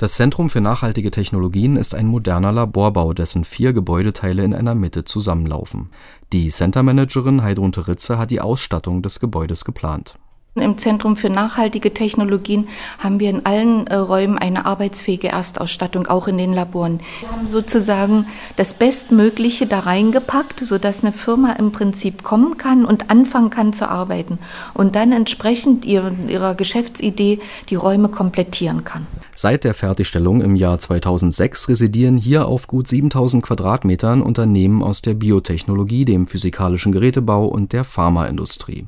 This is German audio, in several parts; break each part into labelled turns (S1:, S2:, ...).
S1: Das Zentrum für nachhaltige Technologien ist ein moderner Laborbau, dessen vier Gebäudeteile in einer Mitte zusammenlaufen. Die Center-Managerin Heidrun Teritze hat die Ausstattung des Gebäudes geplant
S2: im Zentrum für nachhaltige Technologien haben wir in allen äh, Räumen eine arbeitsfähige Erstausstattung, auch in den Laboren. Wir haben sozusagen das Bestmögliche da reingepackt, sodass eine Firma im Prinzip kommen kann und anfangen kann zu arbeiten und dann entsprechend ihrer, ihrer Geschäftsidee die Räume komplettieren kann.
S1: Seit der Fertigstellung im Jahr 2006 residieren hier auf gut 7000 Quadratmetern Unternehmen aus der Biotechnologie, dem physikalischen Gerätebau und der Pharmaindustrie.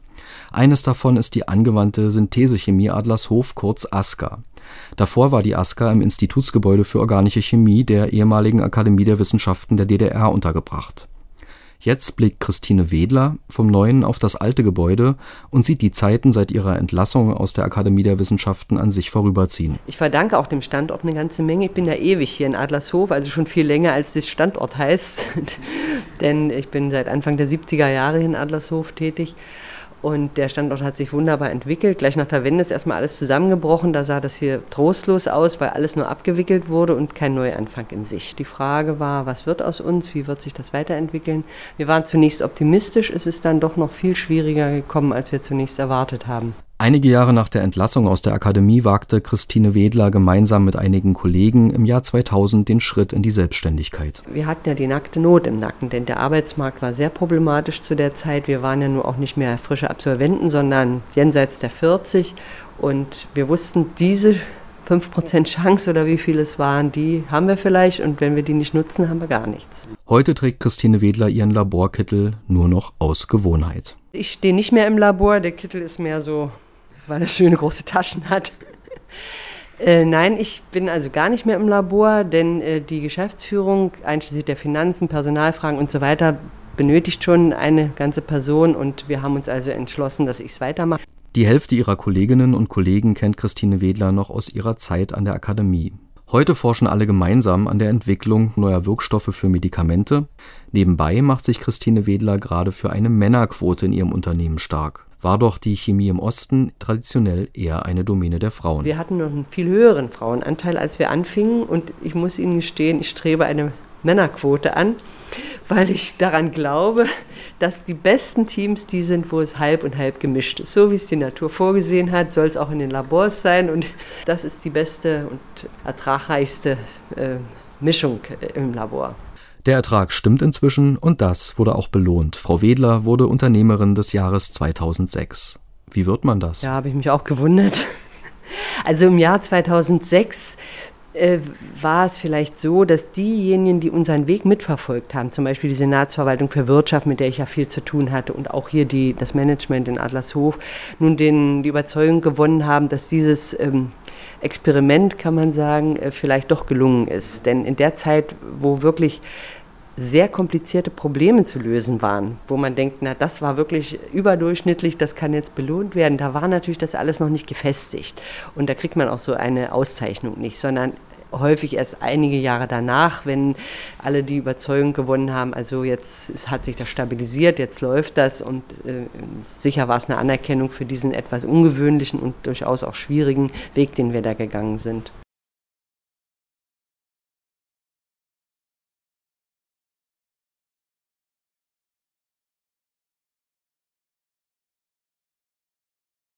S1: Eines davon ist die angewandte Synthesechemie Adlershof kurz ASCA. Davor war die ASCA im Institutsgebäude für organische Chemie der ehemaligen Akademie der Wissenschaften der DDR untergebracht. Jetzt blickt Christine Wedler vom neuen auf das alte Gebäude und sieht die Zeiten seit ihrer Entlassung aus der Akademie der Wissenschaften an sich vorüberziehen.
S3: Ich verdanke auch dem Standort eine ganze Menge. Ich bin ja ewig hier in Adlershof, also schon viel länger als das Standort heißt. Denn ich bin seit Anfang der 70er Jahre in Adlershof tätig. Und der Standort hat sich wunderbar entwickelt. Gleich nach der Wende ist erstmal alles zusammengebrochen. Da sah das hier trostlos aus, weil alles nur abgewickelt wurde und kein Neuanfang in sich. Die Frage war, was wird aus uns? Wie wird sich das weiterentwickeln? Wir waren zunächst optimistisch. Es ist dann doch noch viel schwieriger gekommen, als wir zunächst erwartet haben.
S1: Einige Jahre nach der Entlassung aus der Akademie wagte Christine Wedler gemeinsam mit einigen Kollegen im Jahr 2000 den Schritt in die Selbstständigkeit.
S3: Wir hatten ja die nackte Not im Nacken, denn der Arbeitsmarkt war sehr problematisch zu der Zeit. Wir waren ja nur auch nicht mehr frische Absolventen, sondern jenseits der 40. Und wir wussten, diese 5% Chance oder wie viel es waren, die haben wir vielleicht und wenn wir die nicht nutzen, haben wir gar nichts.
S1: Heute trägt Christine Wedler ihren Laborkittel nur noch aus Gewohnheit.
S3: Ich stehe nicht mehr im Labor, der Kittel ist mehr so weil er schöne große Taschen hat. Äh, nein, ich bin also gar nicht mehr im Labor, denn äh, die Geschäftsführung, einschließlich der Finanzen, Personalfragen und so weiter, benötigt schon eine ganze Person und wir haben uns also entschlossen, dass ich es weitermache.
S1: Die Hälfte ihrer Kolleginnen und Kollegen kennt Christine Wedler noch aus ihrer Zeit an der Akademie. Heute forschen alle gemeinsam an der Entwicklung neuer Wirkstoffe für Medikamente. Nebenbei macht sich Christine Wedler gerade für eine Männerquote in ihrem Unternehmen stark war doch die Chemie im Osten traditionell eher eine Domäne der Frauen.
S3: Wir hatten noch einen viel höheren Frauenanteil, als wir anfingen. Und ich muss Ihnen gestehen, ich strebe eine Männerquote an, weil ich daran glaube, dass die besten Teams die sind, wo es halb und halb gemischt ist. So wie es die Natur vorgesehen hat, soll es auch in den Labors sein. Und das ist die beste und ertragreichste äh, Mischung äh, im Labor.
S1: Der Ertrag stimmt inzwischen und das wurde auch belohnt. Frau Wedler wurde Unternehmerin des Jahres 2006. Wie wird man das?
S3: Ja, habe ich mich auch gewundert. Also im Jahr 2006 äh, war es vielleicht so, dass diejenigen, die unseren Weg mitverfolgt haben, zum Beispiel die Senatsverwaltung für Wirtschaft, mit der ich ja viel zu tun hatte, und auch hier die, das Management in Adlershof, nun den, die Überzeugung gewonnen haben, dass dieses ähm, Experiment, kann man sagen, äh, vielleicht doch gelungen ist. Denn in der Zeit, wo wirklich sehr komplizierte Probleme zu lösen waren, wo man denkt, na, das war wirklich überdurchschnittlich, das kann jetzt belohnt werden. Da war natürlich das alles noch nicht gefestigt. Und da kriegt man auch so eine Auszeichnung nicht, sondern häufig erst einige Jahre danach, wenn alle die Überzeugung gewonnen haben, also jetzt hat sich das stabilisiert, jetzt läuft das und äh, sicher war es eine Anerkennung für diesen etwas ungewöhnlichen und durchaus auch schwierigen Weg, den wir da gegangen sind.